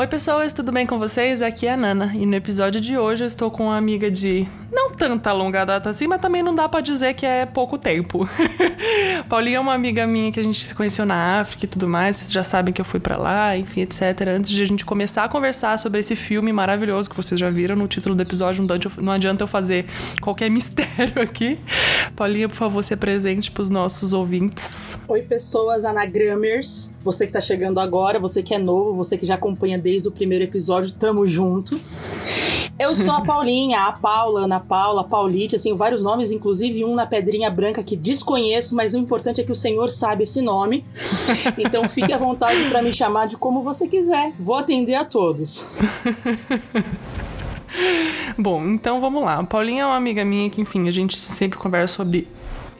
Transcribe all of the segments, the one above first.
Oi, pessoas, tudo bem com vocês? Aqui é a Nana e no episódio de hoje eu estou com uma amiga de não tanta longa data assim, mas também não dá para dizer que é pouco tempo. Paulinha é uma amiga minha que a gente se conheceu na África e tudo mais, vocês já sabem que eu fui para lá, enfim, etc. Antes de a gente começar a conversar sobre esse filme maravilhoso que vocês já viram no título do episódio, não adianta eu fazer qualquer mistério aqui. Paulinha, por favor, se apresente para os nossos ouvintes. Oi, pessoas anagramers, você que tá chegando agora, você que é novo, você que já acompanha desde o primeiro episódio, tamo junto. Eu sou a Paulinha, a Paula, Ana Paula, Paulite, assim, vários nomes, inclusive um na pedrinha branca que desconheço, mas o importante é que o senhor sabe esse nome. Então fique à vontade para me chamar de como você quiser. Vou atender a todos. Bom, então vamos lá. A Paulinha é uma amiga minha que, enfim, a gente sempre conversa sobre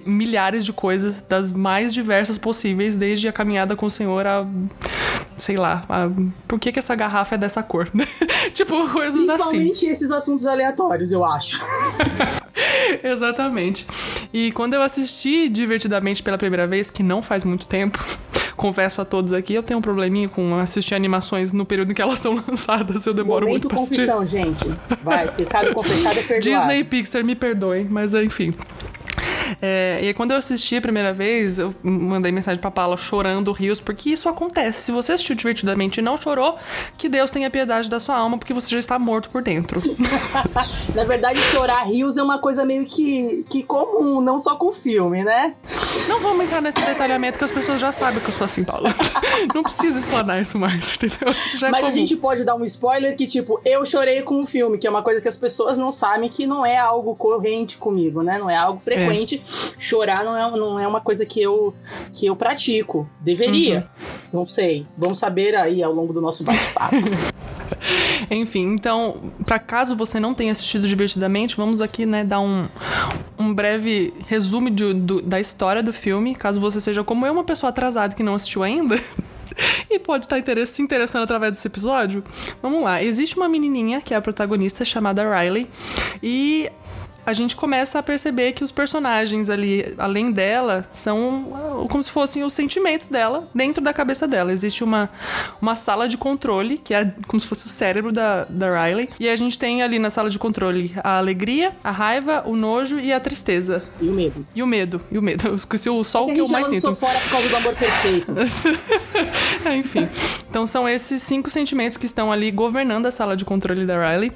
milhares de coisas das mais diversas possíveis, desde a caminhada com o Senhor a. Sei lá, a, por que, que essa garrafa é dessa cor? tipo, coisas Principalmente assim. Principalmente esses assuntos aleatórios, eu acho. Exatamente. E quando eu assisti divertidamente pela primeira vez, que não faz muito tempo, confesso a todos aqui, eu tenho um probleminha com assistir animações no período em que elas são lançadas. Eu demoro Momento muito pra confissão, assistir. gente. Vai, pecado confessado é perdoado. Disney Pixar, me perdoem, mas enfim. É, e aí, quando eu assisti a primeira vez, eu mandei mensagem pra Paula chorando rios, porque isso acontece. Se você assistiu divertidamente e não chorou, que Deus tenha piedade da sua alma, porque você já está morto por dentro. Na verdade, chorar rios é uma coisa meio que, que comum, não só com filme, né? Não vamos entrar nesse detalhamento que as pessoas já sabem que eu sou assim, Paula. Não precisa explanar isso mais, entendeu? Isso Mas é a gente pode dar um spoiler que, tipo, eu chorei com o filme, que é uma coisa que as pessoas não sabem que não é algo corrente comigo, né? Não é algo frequente. É. Chorar não é, não é uma coisa que eu, que eu pratico. Deveria. Uhum. Não sei. Vamos saber aí ao longo do nosso bate-papo. Enfim, então, para caso você não tenha assistido divertidamente, vamos aqui, né, dar um, um breve resumo de, do, da história do filme, caso você seja como eu, uma pessoa atrasada que não assistiu ainda. e pode estar se interessando através desse episódio. Vamos lá. Existe uma menininha que é a protagonista chamada Riley e a gente começa a perceber que os personagens ali, além dela, são como se fossem os sentimentos dela dentro da cabeça dela. Existe uma, uma sala de controle, que é como se fosse o cérebro da, da Riley. E a gente tem ali na sala de controle a alegria, a raiva, o nojo e a tristeza. E o medo. E o medo, e o medo. Eu esqueci o sol é que, que eu mais sinto. Fora por causa do amor perfeito. é, enfim. Então são esses cinco sentimentos que estão ali governando a sala de controle da Riley.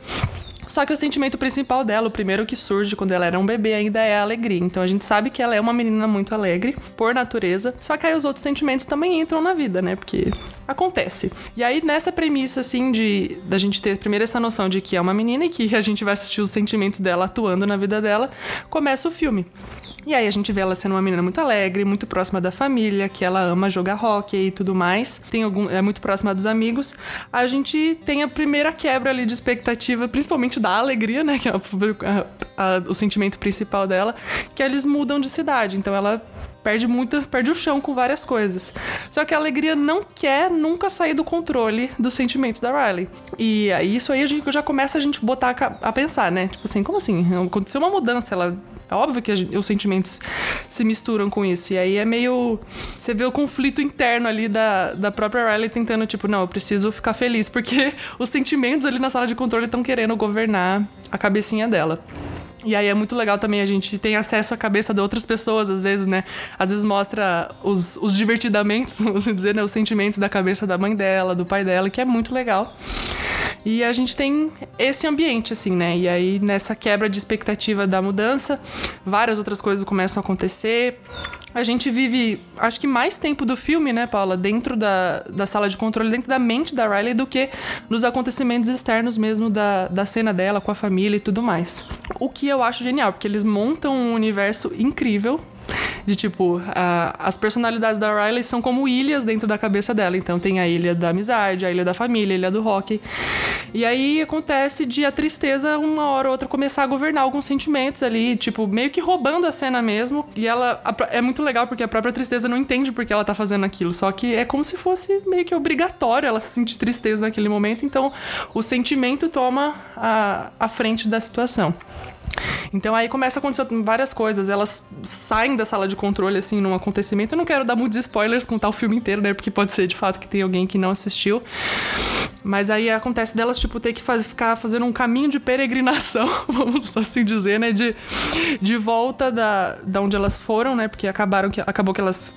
Só que o sentimento principal dela, o primeiro que surge quando ela era um bebê, ainda é a alegria. Então a gente sabe que ela é uma menina muito alegre, por natureza. Só que aí os outros sentimentos também entram na vida, né? Porque acontece. E aí, nessa premissa, assim, de da gente ter primeiro essa noção de que é uma menina e que a gente vai assistir os sentimentos dela atuando na vida dela, começa o filme. E aí a gente vê ela sendo uma menina muito alegre, muito próxima da família, que ela ama jogar hockey e tudo mais. Tem algum, é muito próxima dos amigos. A gente tem a primeira quebra ali de expectativa, principalmente da alegria, né? Que é a, a, a, o sentimento principal dela, que eles mudam de cidade. Então ela perde muito, perde o chão com várias coisas. Só que a alegria não quer nunca sair do controle dos sentimentos da Riley. E isso aí a gente já começa a gente botar a, a pensar, né? Tipo assim, como assim? Aconteceu uma mudança, ela é óbvio que gente, os sentimentos se misturam com isso. E aí é meio. Você vê o conflito interno ali da, da própria Riley tentando, tipo, não, eu preciso ficar feliz, porque os sentimentos ali na sala de controle estão querendo governar a cabecinha dela. E aí é muito legal também, a gente tem acesso à cabeça de outras pessoas, às vezes, né? Às vezes mostra os, os divertidamentos, vamos dizer, né? Os sentimentos da cabeça da mãe dela, do pai dela, que é muito legal. E a gente tem esse ambiente, assim, né? E aí, nessa quebra de expectativa da mudança, várias outras coisas começam a acontecer. A gente vive, acho que mais tempo do filme, né, Paula, dentro da, da sala de controle, dentro da mente da Riley, do que nos acontecimentos externos mesmo da, da cena dela com a família e tudo mais. O que eu acho genial, porque eles montam um universo incrível de tipo, a, as personalidades da Riley são como ilhas dentro da cabeça dela. Então tem a ilha da amizade, a ilha da família, a ilha do rock. E aí acontece de a tristeza, uma hora ou outra, começar a governar alguns sentimentos ali, tipo, meio que roubando a cena mesmo. E ela a, é muito legal porque a própria tristeza não entende por que ela tá fazendo aquilo. Só que é como se fosse meio que obrigatório ela sentir tristeza naquele momento. Então o sentimento toma a, a frente da situação. Então aí começa a acontecer várias coisas. Elas saem da sala de controle, assim, num acontecimento. Eu não quero dar muitos spoilers, contar o filme inteiro, né? Porque pode ser de fato que tem alguém que não assistiu. Mas aí acontece delas, tipo, ter que faz, ficar fazendo um caminho de peregrinação, vamos assim dizer, né? De, de volta da, da onde elas foram, né? Porque acabaram que, acabou que elas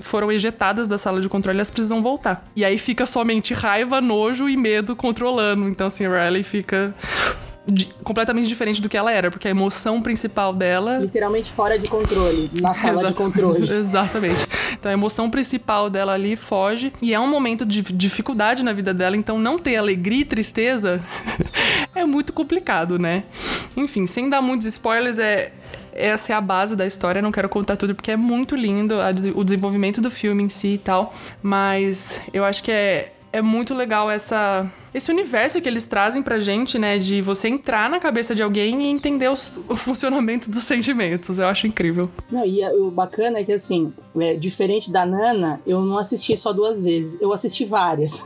foram ejetadas da sala de controle, elas precisam voltar. E aí fica somente raiva, nojo e medo controlando. Então, assim, Riley fica completamente diferente do que ela era, porque a emoção principal dela. Literalmente fora de controle, na sala de controle. Exatamente. Então a emoção principal dela ali foge, e é um momento de dificuldade na vida dela, então não ter alegria e tristeza é muito complicado, né? Enfim, sem dar muitos spoilers, é, essa é a base da história. Não quero contar tudo porque é muito lindo a, o desenvolvimento do filme em si e tal. Mas eu acho que é, é muito legal essa esse universo que eles trazem pra gente, né? De você entrar na cabeça de alguém e entender os, o funcionamento dos sentimentos. Eu acho incrível. Não, e o bacana é que, assim, é, diferente da Nana, eu não assisti só duas vezes, eu assisti várias.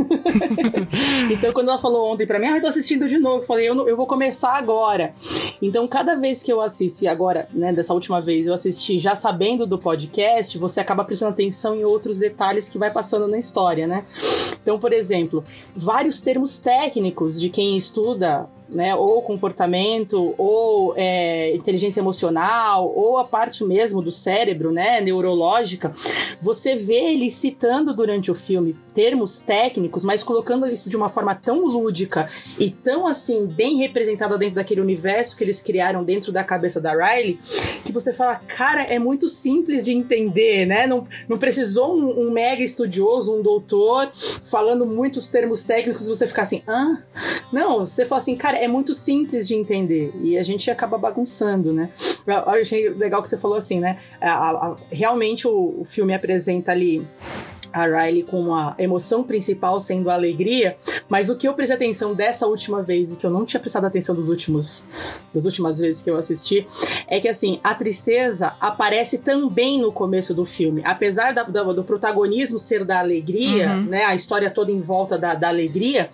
então, quando ela falou ontem pra mim, ah, eu tô assistindo de novo, eu falei, eu, não, eu vou começar agora. Então, cada vez que eu assisto, e agora, né, dessa última vez, eu assisti já sabendo do podcast, você acaba prestando atenção em outros detalhes que vai passando na história, né? Então, por exemplo, vários termos técnicos de quem estuda né, ou comportamento, ou é, inteligência emocional, ou a parte mesmo do cérebro, né, neurológica, você vê ele citando durante o filme termos técnicos, mas colocando isso de uma forma tão lúdica e tão assim bem representada dentro daquele universo que eles criaram dentro da cabeça da Riley, que você fala, cara, é muito simples de entender, né? Não, não precisou um, um mega estudioso, um doutor falando muitos termos técnicos e você ficar assim, ah, não, você fala assim, cara, é muito simples de entender e a gente acaba bagunçando, né? Eu achei legal que você falou assim, né? A, a, realmente o, o filme apresenta ali a Riley com a emoção principal sendo a alegria, mas o que eu prestei atenção dessa última vez e que eu não tinha prestado atenção dos últimos das últimas vezes que eu assisti é que assim a tristeza aparece também no começo do filme, apesar da, do, do protagonismo ser da alegria, uhum. né, a história toda em volta da, da alegria.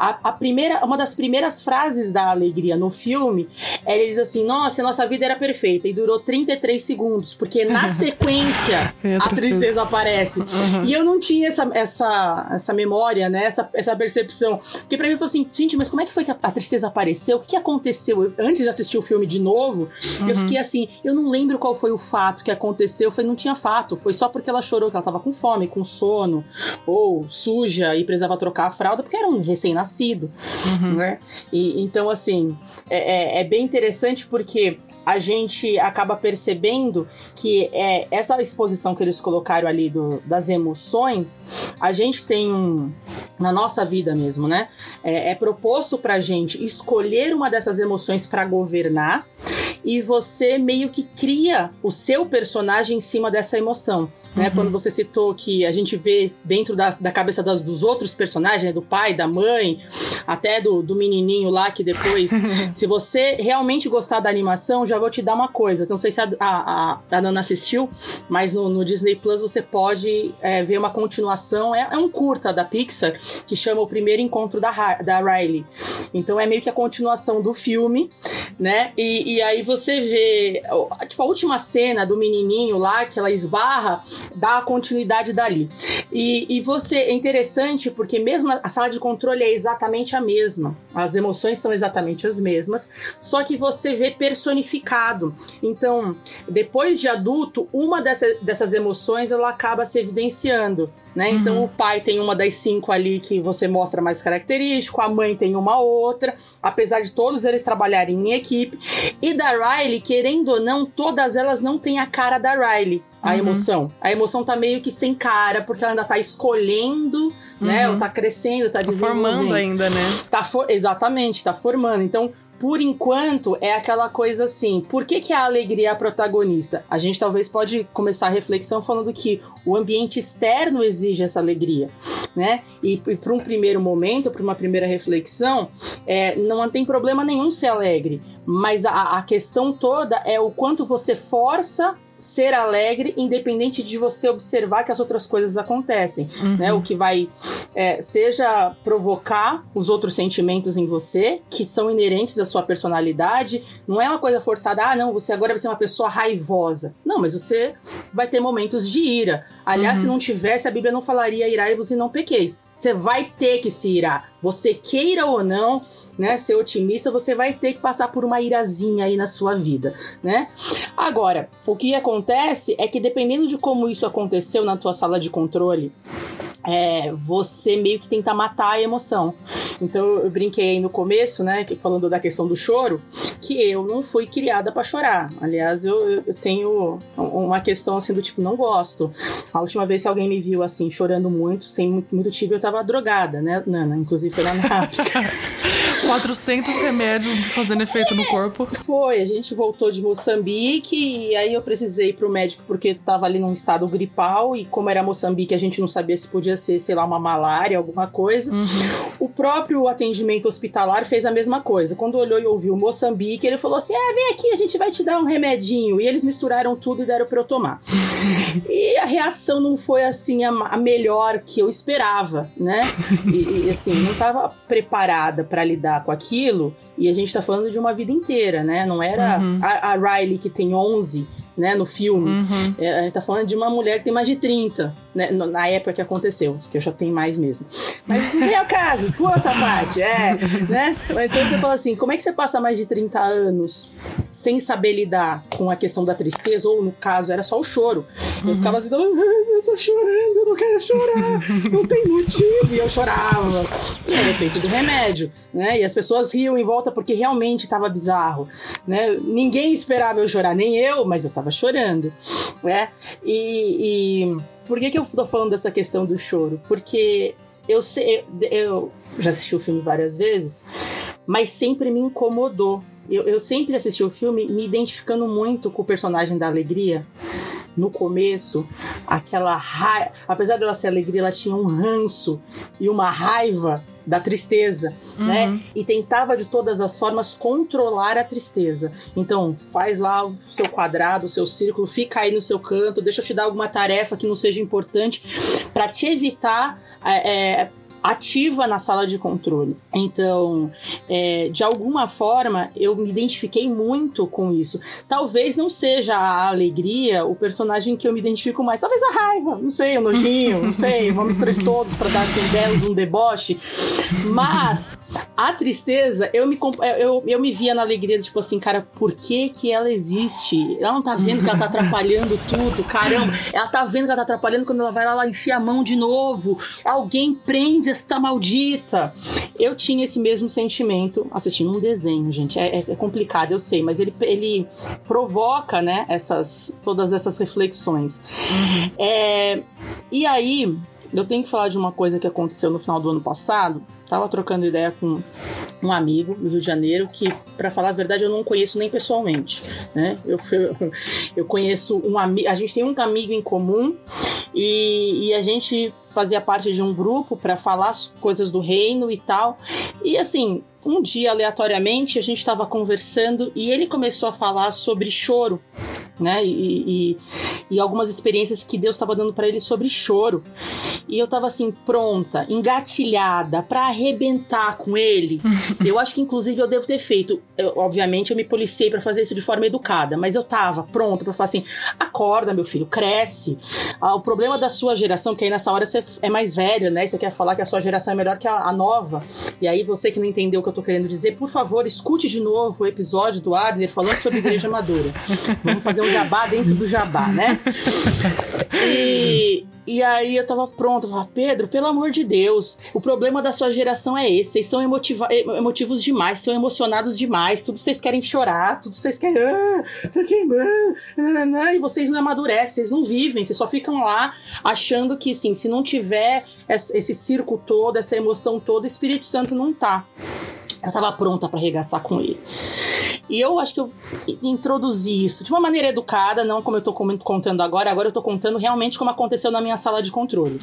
A, a, primeira, uma das primeiras frases da alegria no filme é ele diz assim: Nossa, nossa vida era perfeita e durou 33 segundos, porque na sequência a, tristeza. a tristeza aparece. Uhum. E eu não tinha essa, essa, essa memória, né? Essa, essa percepção. Porque pra mim foi assim: Gente, mas como é que foi que a, a tristeza apareceu? O que, aconteceu? Eu, antes de assistir o filme de novo, uhum. eu fiquei assim: Eu não lembro qual foi o fato que aconteceu. Eu falei: Não tinha fato. Foi só porque ela chorou, que ela tava com fome, com sono, ou suja e precisava trocar a fralda, porque era um recém-nascido nascido, uhum. né? E, então, assim, é, é, é bem interessante porque a gente acaba percebendo que é, essa exposição que eles colocaram ali do, das emoções, a gente tem um. Na nossa vida mesmo, né? É, é proposto pra gente escolher uma dessas emoções para governar e você meio que cria o seu personagem em cima dessa emoção, né? Uhum. Quando você citou que a gente vê dentro da, da cabeça das, dos outros personagens, né? do pai, da mãe, até do, do menininho lá que depois, se você realmente gostar da animação, já vou te dar uma coisa. Não sei se a, a, a, a Nana assistiu, mas no, no, Disney Plus você pode é, ver uma continuação. É, é, um curta da Pixar que chama O Primeiro Encontro da, da Riley. Então é meio que a continuação do filme, né? E, e aí você vê, tipo, a última cena do menininho lá, que ela esbarra, dá a continuidade dali. E, e você, é interessante porque mesmo a sala de controle é exatamente a mesma, as emoções são exatamente as mesmas, só que você vê personificado. Então, depois de adulto, uma dessa, dessas emoções ela acaba se evidenciando. Né? Então uhum. o pai tem uma das cinco ali que você mostra mais característico, a mãe tem uma outra, apesar de todos eles trabalharem em equipe. E da Riley, querendo ou não, todas elas não têm a cara da Riley. A uhum. emoção. A emoção tá meio que sem cara, porque ela ainda tá escolhendo, né? uhum. né? Ou tá crescendo, tá, tá desenvolvendo. formando ainda, né? Tá for... Exatamente, tá formando. Então, por enquanto, é aquela coisa assim: por que, que a alegria é a protagonista? A gente talvez pode começar a reflexão falando que o ambiente externo exige essa alegria, né? E, e para um primeiro momento, para uma primeira reflexão, é, não tem problema nenhum ser alegre, mas a, a questão toda é o quanto você força ser alegre, independente de você observar que as outras coisas acontecem, uhum. né? O que vai é, seja provocar os outros sentimentos em você, que são inerentes à sua personalidade. Não é uma coisa forçada, ah, não, você agora vai ser uma pessoa raivosa. Não, mas você vai ter momentos de ira. Aliás, uhum. se não tivesse, a Bíblia não falaria irai-vos e não pequeis. Você vai ter que se irar. Você queira ou não, né, ser otimista, você vai ter que passar por uma irazinha aí na sua vida, né? Agora, o que acontece é que dependendo de como isso aconteceu na tua sala de controle, é, você meio que tenta matar a emoção. Então eu brinquei no começo, né, falando da questão do choro, que eu não fui criada para chorar. Aliás, eu, eu, tenho uma questão assim do tipo, não gosto. A última vez que alguém me viu assim, chorando muito, sem muito motivo, eu tava drogada, né, Nana? Inclusive foi lá na África. 400 remédios fazendo efeito no corpo. Foi, a gente voltou de Moçambique e aí eu precisei ir pro médico porque tava ali num estado gripal e como era Moçambique a gente não sabia se podia ser, sei lá, uma malária, alguma coisa. Uhum. O próprio atendimento hospitalar fez a mesma coisa. Quando olhou e ouviu Moçambique, ele falou assim: é, vem aqui, a gente vai te dar um remedinho. E eles misturaram tudo e deram pra eu tomar. e a reação não foi assim a, a melhor que eu esperava, né? E, e assim, não tava preparada para lidar com aquilo. E a gente tá falando de uma vida inteira, né? Não era uhum. a, a Riley que tem 11 né, no filme. Uhum. É, a gente tá falando de uma mulher que tem mais de 30, né, na época que aconteceu, que eu já tenho mais mesmo. Mas vem ao caso, pula essa parte, é, né? Então você fala assim, como é que você passa mais de 30 anos sem saber lidar com a questão da tristeza, ou no caso, era só o choro. Eu ficava assim, eu tô chorando, eu não quero chorar, não tem motivo, e eu chorava. E era efeito do remédio, né? E as pessoas riam em volta porque realmente tava bizarro, né? Ninguém esperava eu chorar, nem eu, mas eu tava tava chorando, né? E, e por que, que eu tô falando dessa questão do choro? Porque eu sei, eu já assisti o filme várias vezes, mas sempre me incomodou. Eu, eu sempre assisti o filme me identificando muito com o personagem da Alegria no começo, aquela raiva. Apesar dela ser alegria, ela tinha um ranço e uma raiva da tristeza, uhum. né? E tentava de todas as formas controlar a tristeza. Então, faz lá o seu quadrado, o seu círculo, fica aí no seu canto, deixa eu te dar alguma tarefa que não seja importante para te evitar é, é, ativa na sala de controle. Então, é, de alguma forma, eu me identifiquei muito com isso. Talvez não seja a alegria o personagem que eu me identifico mais. Talvez a raiva, não sei, o nojinho, não sei. Vamos misturar todos para dar assim um belo de um deboche. Mas a tristeza, eu me, eu, eu me via na alegria, tipo assim, cara, por que que ela existe? Ela não tá vendo que ela tá atrapalhando tudo, caramba. Ela tá vendo que ela tá atrapalhando quando ela vai lá, lá enfia a mão de novo. Alguém prende esta maldita. Eu tinha esse mesmo sentimento assistindo um desenho, gente. É, é, é complicado, eu sei, mas ele, ele provoca, né, essas, todas essas reflexões. Uhum. É, e aí, eu tenho que falar de uma coisa que aconteceu no final do ano passado. Tava trocando ideia com um amigo do Rio de Janeiro que, para falar a verdade, eu não conheço nem pessoalmente, né? Eu, eu, conheço um amigo, a gente tem um amigo em comum e, e a gente fazia parte de um grupo para falar coisas do reino e tal. E assim, um dia aleatoriamente a gente estava conversando e ele começou a falar sobre choro, né? E, e, e algumas experiências que Deus estava dando para ele sobre choro. E eu tava assim, pronta, engatilhada para arrebentar com ele. eu acho que inclusive eu devo ter feito. Eu, obviamente eu me policiei para fazer isso de forma educada, mas eu tava pronta para falar assim: acorda, meu filho, cresce. Ah, o problema da sua geração, que aí nessa hora você é mais velho, né? E você quer falar que a sua geração é melhor que a, a nova. E aí você que não entendeu o que eu tô querendo dizer, por favor, escute de novo o episódio do Abner falando sobre igreja madura. Vamos fazer um jabá dentro do jabá, né? E, e aí eu tava pronto, eu falava, Pedro, pelo amor de Deus, o problema da sua geração é esse, vocês são emotiva emotivos demais, são emocionados demais, tudo vocês querem chorar, tudo vocês querem, ah, tá e vocês não amadurecem, vocês não vivem, vocês só ficam lá achando que, sim, se não tiver esse circo todo, essa emoção toda, o Espírito Santo não tá. Eu tava pronta para arregaçar com ele. E eu acho que eu introduzi isso de uma maneira educada, não como eu tô contando agora. Agora eu tô contando realmente como aconteceu na minha sala de controle.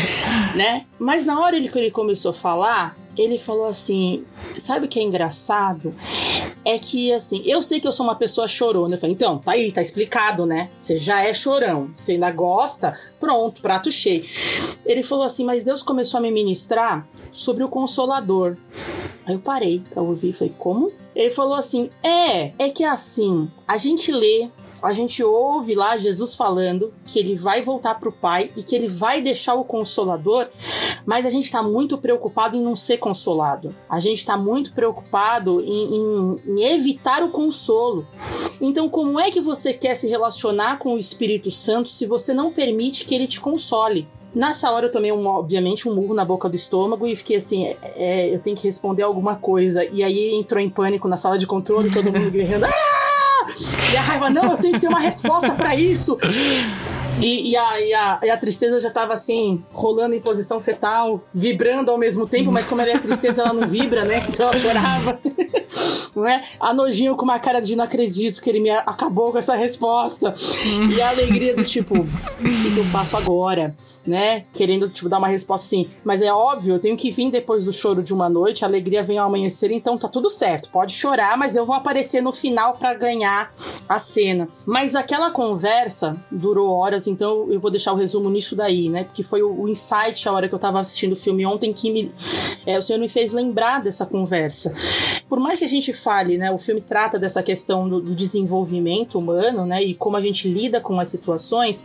né? Mas na hora que ele começou a falar, ele falou assim: sabe o que é engraçado? É que, assim, eu sei que eu sou uma pessoa chorona. Eu falei, então, tá aí, tá explicado, né? Você já é chorão. Você ainda gosta, pronto, prato cheio. Ele falou assim, mas Deus começou a me ministrar sobre o Consolador. Aí eu parei pra ouvir, falei, como? Ele falou assim: é, é que é assim, a gente lê a gente ouve lá Jesus falando que ele vai voltar para o Pai e que ele vai deixar o consolador, mas a gente está muito preocupado em não ser consolado. A gente está muito preocupado em, em, em evitar o consolo. Então, como é que você quer se relacionar com o Espírito Santo se você não permite que ele te console? Nessa hora eu tomei, um, obviamente, um murro na boca do estômago e fiquei assim: é, é, eu tenho que responder alguma coisa. E aí entrou em pânico na sala de controle, todo mundo guerreando. Ah! E a raiva, não, eu tenho que ter uma resposta para isso. E, e, a, e, a, e, a, tristeza já tava assim, rolando em posição fetal, vibrando ao mesmo tempo, mas como ela é tristeza, ela não vibra, né? Então ela chorava. não é? A nojinho com uma cara de não acredito que ele me acabou com essa resposta. e a alegria do tipo, o que, que, eu faço agora? Né? Querendo, tipo, dar uma resposta assim. Mas é óbvio, eu tenho que vir depois do choro de uma noite, a alegria vem ao amanhecer, então tá tudo certo. Pode chorar, mas eu vou aparecer no final para ganhar a cena. Mas aquela conversa durou horas então eu vou deixar o resumo nisso daí, né? Porque foi o, o insight a hora que eu tava assistindo o filme ontem que me, é, o senhor me fez lembrar dessa conversa. Por mais que a gente fale, né? O filme trata dessa questão do, do desenvolvimento humano, né? E como a gente lida com as situações,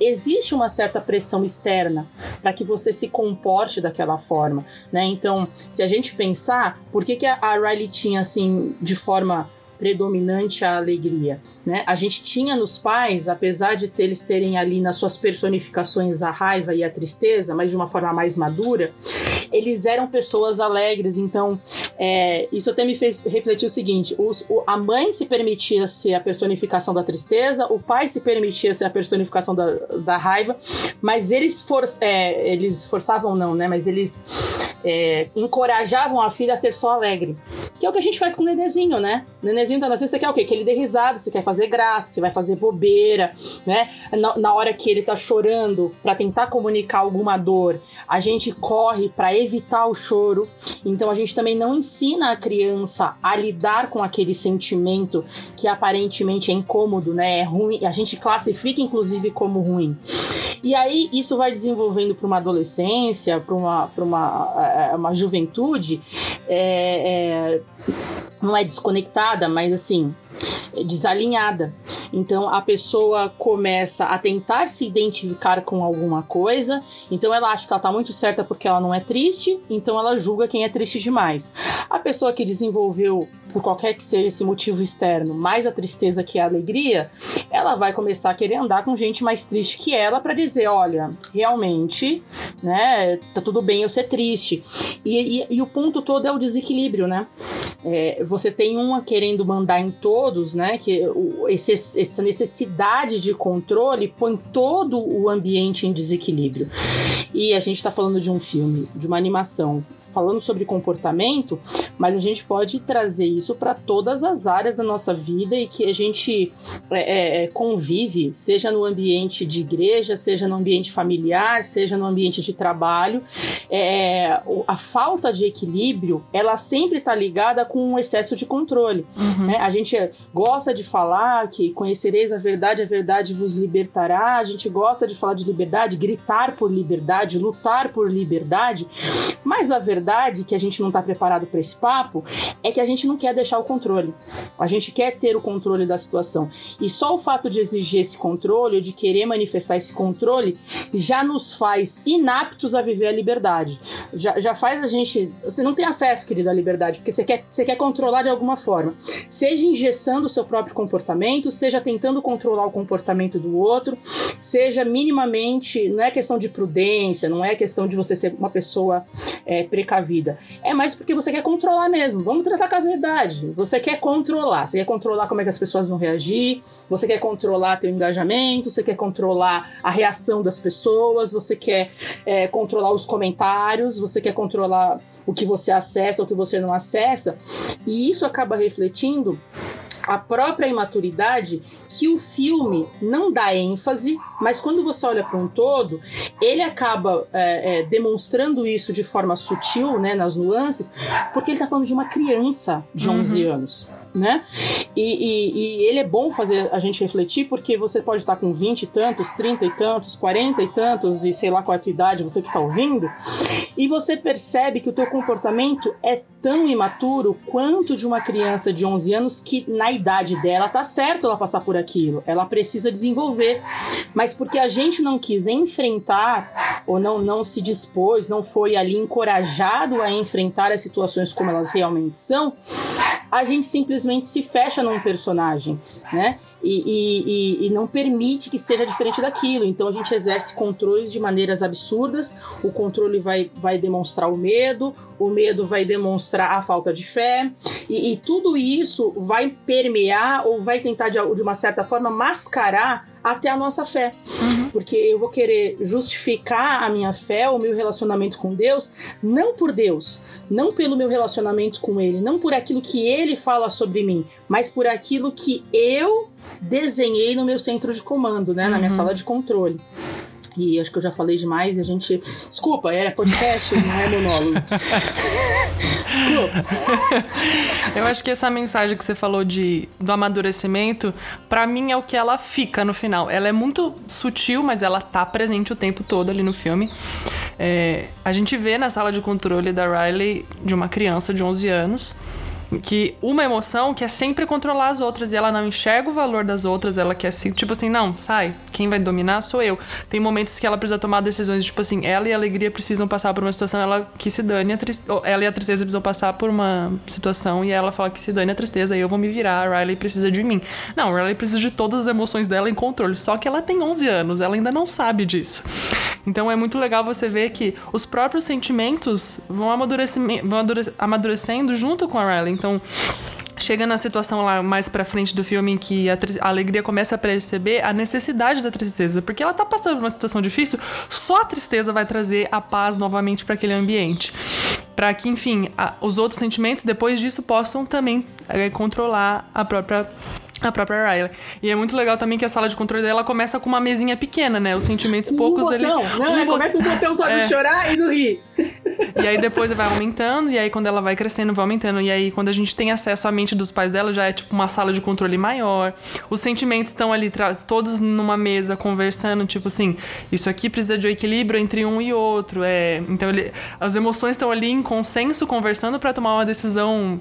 existe uma certa pressão externa para que você se comporte daquela forma, né? Então, se a gente pensar, por que, que a Riley tinha assim, de forma predominante a alegria. Né? A gente tinha nos pais, apesar de ter, eles terem ali nas suas personificações a raiva e a tristeza, mas de uma forma mais madura, eles eram pessoas alegres. Então, é, isso até me fez refletir o seguinte: os, o, a mãe se permitia ser a personificação da tristeza, o pai se permitia ser a personificação da, da raiva, mas eles, for, é, eles forçavam, não, né? Mas eles é, encorajavam a filha a ser só alegre. Que é o que a gente faz com o nenezinho, né? O nenezinho tá nascendo, você quer o quê? Que ele dê risada, você quer fazer graça, você vai fazer bobeira, né? Na, na hora que ele tá chorando para tentar comunicar alguma dor, a gente corre para evitar o choro. Então a gente também não ensina a criança a lidar com aquele sentimento que aparentemente é incômodo, né? É ruim. A gente classifica inclusive como ruim. E aí isso vai desenvolvendo para uma adolescência, para uma, pra uma, é, uma juventude. É, é, não é desconectada, mas assim, desalinhada. Então a pessoa começa a tentar se identificar com alguma coisa, então ela acha que ela tá muito certa porque ela não é triste, então ela julga quem é triste demais. A pessoa que desenvolveu, por qualquer que seja esse motivo externo, mais a tristeza que a alegria, ela vai começar a querer andar com gente mais triste que ela para dizer, olha, realmente, né, tá tudo bem eu ser triste. E, e, e o ponto todo é o desequilíbrio, né? É, você tem uma querendo mandar em todos, né? Que esse, essa necessidade de controle põe todo o ambiente em desequilíbrio. E a gente está falando de um filme, de uma animação falando sobre comportamento, mas a gente pode trazer isso para todas as áreas da nossa vida e que a gente é, é, é, convive, seja no ambiente de igreja, seja no ambiente familiar, seja no ambiente de trabalho. É, a falta de equilíbrio, ela sempre está ligada com um excesso de controle. Uhum. Né? A gente gosta de falar que conhecereis a verdade, a verdade vos libertará. A gente gosta de falar de liberdade, gritar por liberdade, lutar por liberdade, mas a verdade verdade que a gente não está preparado para esse papo é que a gente não quer deixar o controle. A gente quer ter o controle da situação. E só o fato de exigir esse controle, de querer manifestar esse controle, já nos faz inaptos a viver a liberdade. Já, já faz a gente. Você não tem acesso, querida, à liberdade, porque você quer, você quer controlar de alguma forma. Seja engessando o seu próprio comportamento, seja tentando controlar o comportamento do outro, seja minimamente. Não é questão de prudência, não é questão de você ser uma pessoa é, precavida. É mais porque você quer controlar mesmo. Vamos tratar com a verdade. Você quer controlar. Você quer controlar como é que as pessoas vão reagir. Você quer controlar teu engajamento. Você quer controlar a reação das pessoas. Você quer é, controlar os comentários. Você quer controlar o que você acessa ou o que você não acessa. E isso acaba refletindo a própria imaturidade que o filme não dá ênfase, mas quando você olha para um todo, ele acaba é, é, demonstrando isso de forma sutil, né, nas nuances, porque ele está falando de uma criança de 11 uhum. anos né? E, e, e, ele é bom fazer a gente refletir, porque você pode estar com 20 e tantos, 30 e tantos, 40 e tantos, e sei lá qual é a tua idade, você que está ouvindo, e você percebe que o teu comportamento é tão imaturo quanto de uma criança de 11 anos que na idade dela tá certo ela passar por aquilo, ela precisa desenvolver, mas porque a gente não quis enfrentar ou não não se dispôs, não foi ali encorajado a enfrentar as situações como elas realmente são, a gente simplesmente se fecha num personagem, né? E, e, e, não permite que seja diferente daquilo. Então a gente exerce controles de maneiras absurdas. O controle vai, vai demonstrar o medo, o medo vai demonstrar a falta de fé, e, e tudo isso vai permear ou vai tentar de, de uma certa forma mascarar até a nossa fé. Uhum. Porque eu vou querer justificar a minha fé, o meu relacionamento com Deus, não por Deus, não pelo meu relacionamento com Ele, não por aquilo que Ele fala sobre mim, mas por aquilo que eu desenhei no meu centro de comando, né? Na minha uhum. sala de controle. E acho que eu já falei demais e a gente. Desculpa, era podcast, não é monólogo. Desculpa. Eu acho que essa mensagem que você falou de, do amadurecimento, para mim é o que ela fica no final. Ela é muito sutil, mas ela tá presente o tempo todo ali no filme. É, a gente vê na sala de controle da Riley de uma criança de 11 anos que uma emoção que é sempre controlar as outras e ela não enxerga o valor das outras, ela quer assim, tipo assim, não, sai, quem vai dominar sou eu. Tem momentos que ela precisa tomar decisões, tipo assim, ela e a alegria precisam passar por uma situação, ela que se dane a ela e a tristeza precisam passar por uma situação e ela fala que se dane a tristeza, aí eu vou me virar, a Riley precisa de mim. Não, a Riley precisa de todas as emoções dela em controle, só que ela tem 11 anos, ela ainda não sabe disso. Então é muito legal você ver que os próprios sentimentos vão amadurecendo junto com a Riley. Então, chega na situação lá mais pra frente do filme em que a, a, alegria começa a perceber a necessidade da tristeza, porque ela tá passando por uma situação difícil, só a tristeza vai trazer a paz novamente para aquele ambiente. Para que, enfim, a, os outros sentimentos depois disso possam também é, controlar a própria a própria Riley. E é muito legal também que a sala de controle dela começa com uma mesinha pequena, né? Os sentimentos um poucos botão. ali. Não, um é, começa um botão só é. de chorar e do rir. E aí depois vai aumentando, e aí quando ela vai crescendo, vai aumentando. E aí quando a gente tem acesso à mente dos pais dela, já é tipo uma sala de controle maior. Os sentimentos estão ali todos numa mesa conversando, tipo assim, isso aqui precisa de um equilíbrio entre um e outro. É, então ele, as emoções estão ali em consenso conversando para tomar uma decisão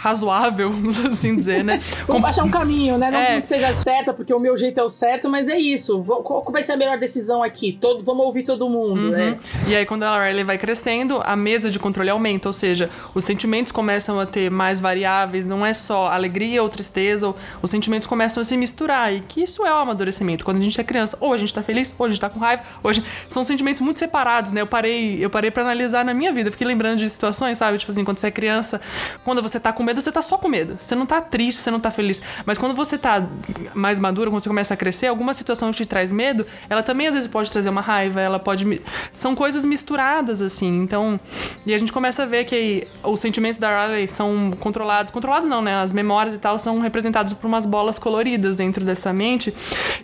razoável, vamos assim dizer, né? Vamos achar um caminho, né? Não é. que seja certa, porque o meu jeito é o certo, mas é isso. Qual vai ser a melhor decisão aqui? Todo, vamos ouvir todo mundo, uhum. né? E aí, quando a Riley vai crescendo, a mesa de controle aumenta, ou seja, os sentimentos começam a ter mais variáveis, não é só alegria ou tristeza, os sentimentos começam a se misturar, e que isso é o amadurecimento. Quando a gente é criança, ou a gente tá feliz, ou a gente tá com raiva, ou gente... são sentimentos muito separados, né? Eu parei, eu parei para analisar na minha vida, fiquei lembrando de situações, sabe? Tipo assim, quando você é criança, quando você tá com medo, você tá só com medo. Você não tá triste, você não tá feliz. Mas quando você tá mais maduro, quando você começa a crescer, alguma situação que te traz medo, ela também às vezes pode trazer uma raiva, ela pode. São coisas misturadas, assim. Então. E a gente começa a ver que os sentimentos da Riley são controlados. Controlados não, né? As memórias e tal são representados por umas bolas coloridas dentro dessa mente.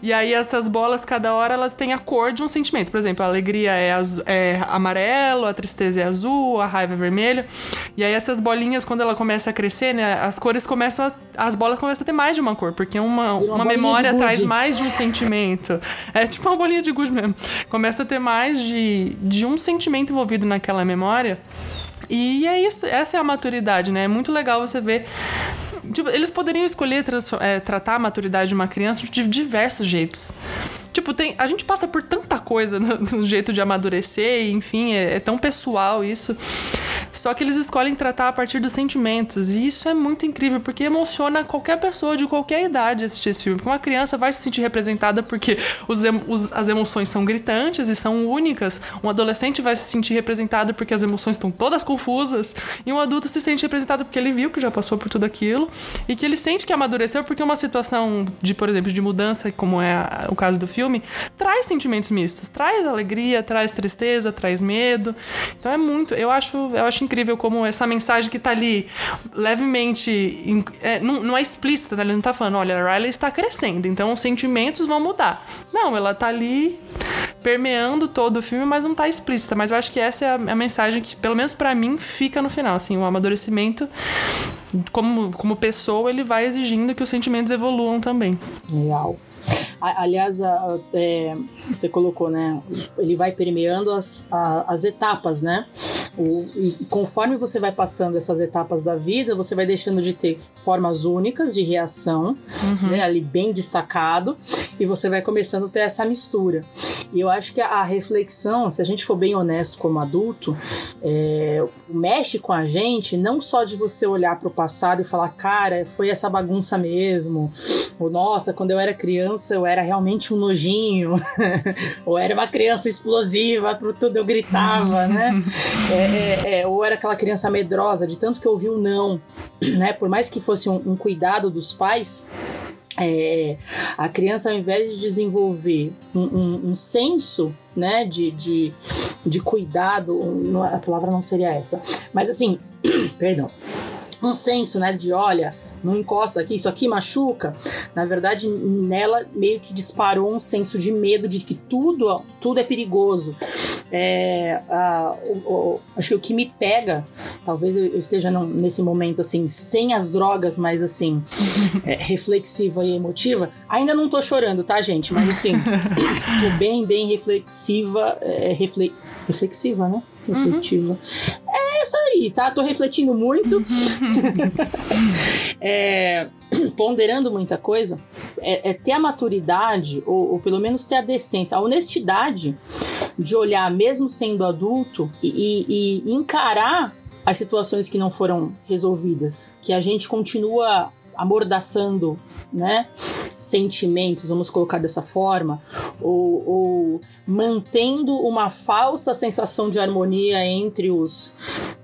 E aí essas bolas, cada hora, elas têm a cor de um sentimento. Por exemplo, a alegria é, azul, é amarelo, a tristeza é azul, a raiva é vermelha. E aí essas bolinhas, quando ela começa a crescer, né? as cores começam a, as bolas começam a ter mais de uma cor, porque uma, uma, uma memória traz mais de um sentimento. É tipo uma bolinha de gude mesmo. Começa a ter mais de, de um sentimento envolvido naquela memória. E é isso, essa é a maturidade, né? É muito legal você ver. Tipo, eles poderiam escolher é, tratar a maturidade de uma criança de diversos jeitos. Tipo, tem, a gente passa por tanta coisa no, no jeito de amadurecer, enfim, é, é, tão pessoal isso. Só que eles escolhem tratar a partir dos sentimentos. E isso é muito incrível, porque emociona qualquer pessoa de qualquer idade assistir esse filme. Porque uma criança vai se sentir representada porque os, os, as emoções são gritantes e são únicas. Um adolescente vai se sentir representado porque as emoções estão todas confusas. E um adulto se sente representado porque ele viu que já passou por tudo aquilo e que ele sente que amadureceu porque uma situação de, por exemplo, de mudança, como é o caso do filme, filme, traz sentimentos mistos, traz alegria, traz tristeza, traz medo. Então é muito, eu acho, eu acho incrível como essa mensagem que tá ali levemente, é, não, não, é explícita, né? ele não tá falando, olha, a Riley está crescendo, então os sentimentos vão mudar. Não, ela tá ali permeando todo o filme, mas não tá explícita. Mas eu acho que essa é a, a mensagem que, pelo menos para mim, fica no final. Assim, o amadurecimento, como, como pessoa, ele vai exigindo que os sentimentos evoluam também. Real. Aliás, a, é, você colocou, né? Ele vai permeando as, a, as etapas, né? O, e conforme você vai passando essas etapas da vida, você vai deixando de ter formas únicas de reação, uhum. né, ali bem destacado, e você vai começando a ter essa mistura. E eu acho que a, a reflexão, se a gente for bem honesto como adulto, é, mexe com a gente não só de você olhar para o passado e falar, cara, foi essa bagunça mesmo, ou nossa, quando eu era criança eu era realmente um nojinho, ou era uma criança explosiva, por tudo eu gritava, né? É, é, é, ou era aquela criança medrosa, de tanto que ouviu o não, né? Por mais que fosse um, um cuidado dos pais, é, a criança, ao invés de desenvolver um, um, um senso né, de, de, de cuidado, um, a palavra não seria essa, mas assim, perdão, um senso né, de olha não encosta aqui, isso aqui machuca. Na verdade, nela meio que disparou um senso de medo de que tudo, tudo é perigoso. É, a, o, o, acho que o que me pega, talvez eu, esteja nesse momento assim, sem as drogas, mas assim, é, reflexiva e emotiva. Ainda não tô chorando, tá, gente? Mas assim, tô bem, bem reflexiva, é, refle, reflexiva, né? Refletiva. Uhum. Aí, tá? Tô refletindo muito. é, ponderando muita coisa. É, é, ter a maturidade, ou, ou, pelo menos ter a decência, a honestidade de olhar, mesmo sendo adulto, e, e, e encarar as situações que não foram resolvidas, que a gente continua amordaçando né, sentimentos, vamos colocar dessa forma, ou, ou, mantendo uma falsa sensação de harmonia entre os,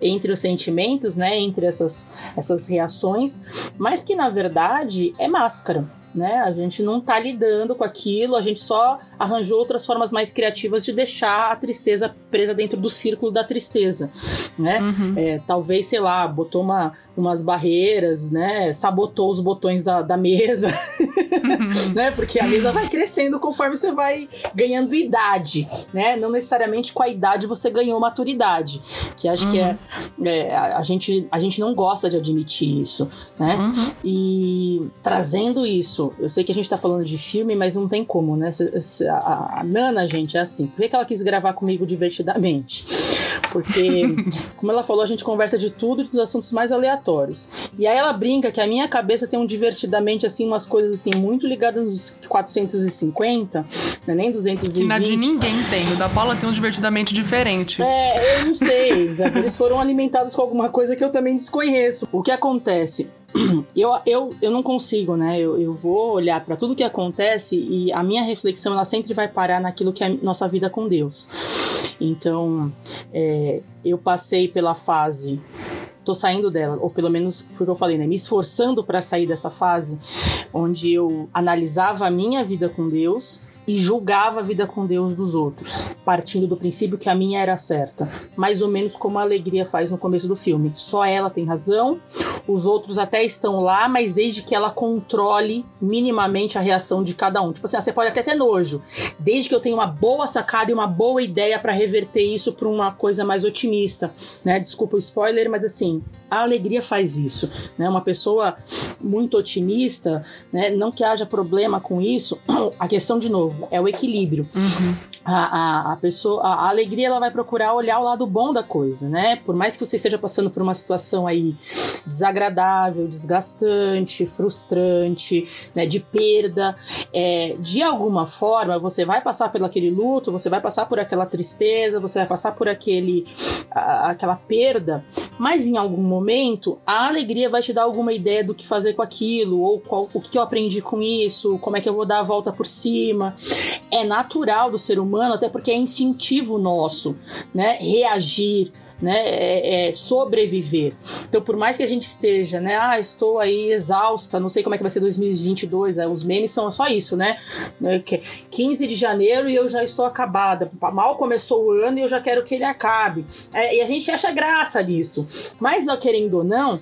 entre os sentimentos, né, entre essas, essas reações, mas que na verdade é máscara né? A gente não tá lidando com aquilo, a gente só arranjou outras formas mais criativas de deixar a tristeza presa dentro do círculo da tristeza, né? Uhum. É, talvez, sei lá, botou uma, umas barreiras, né? Sabotou os botões da, da mesa, uhum. né? Porque a mesa vai crescendo conforme você vai ganhando idade, né? Não necessariamente com a idade você ganhou maturidade, que acho uhum. que é, uhum. é, a, gente, a gente não gosta de admitir isso, né? Uhum. E trazendo isso isso, eu sei que a gente tá falando de filme, mas não tem como, né? A, a Nana, gente, é assim. Por que ela quis gravar comigo divertidamente? Porque, como ela falou, a gente conversa de tudo e dos assuntos mais aleatórios. E aí ela brinca que a minha cabeça tem um divertidamente, assim, umas coisas, assim, muito ligadas nos 450, né? nem 220. Que na de ninguém tem. O da Paula tem um divertidamente diferente. É, eu não sei. Eles foram alimentados com alguma coisa que eu também desconheço. O que acontece? eu, eu, eu não consigo, né? Eu, eu vou olhar para tudo que acontece e a minha reflexão ela sempre vai parar naquilo que é a nossa vida com Deus. Então, é, eu passei pela fase tô saindo dela, ou pelo menos foi o que eu falei, né? Me esforçando para sair dessa fase onde eu analisava a minha vida com Deus e julgava a vida com Deus dos outros, partindo do princípio que a minha era certa, mais ou menos como a alegria faz no começo do filme. Só ela tem razão, os outros até estão lá, mas desde que ela controle minimamente a reação de cada um. Tipo assim, ah, você pode até ter nojo, desde que eu tenha uma boa sacada e uma boa ideia para reverter isso para uma coisa mais otimista, né? Desculpa o spoiler, mas assim, a alegria faz isso, né? Uma pessoa muito otimista, né? Não que haja problema com isso. A questão de novo é o equilíbrio. Uhum. A, a, a, pessoa, a, a, alegria, ela vai procurar olhar o lado bom da coisa, né? Por mais que você esteja passando por uma situação aí desagradável, desgastante, frustrante, né? De perda, é, de alguma forma você vai passar pelo aquele luto, você vai passar por aquela tristeza, você vai passar por aquele, aquela perda, mas em algum momento, a alegria vai te dar alguma ideia do que fazer com aquilo, ou qual, o que eu aprendi com isso, como é que eu vou dar a volta por cima. É natural do ser humano, até porque é instintivo nosso, né? Reagir, né? É, é, sobreviver. Então, por mais que a gente esteja, né? Ah, estou aí exausta, não sei como é que vai ser 2022. Né? Os memes são só isso, né? 15 é de janeiro e eu já estou acabada. Mal começou o ano e eu já quero que ele acabe. É, e a gente acha graça nisso. Mas, querendo ou não,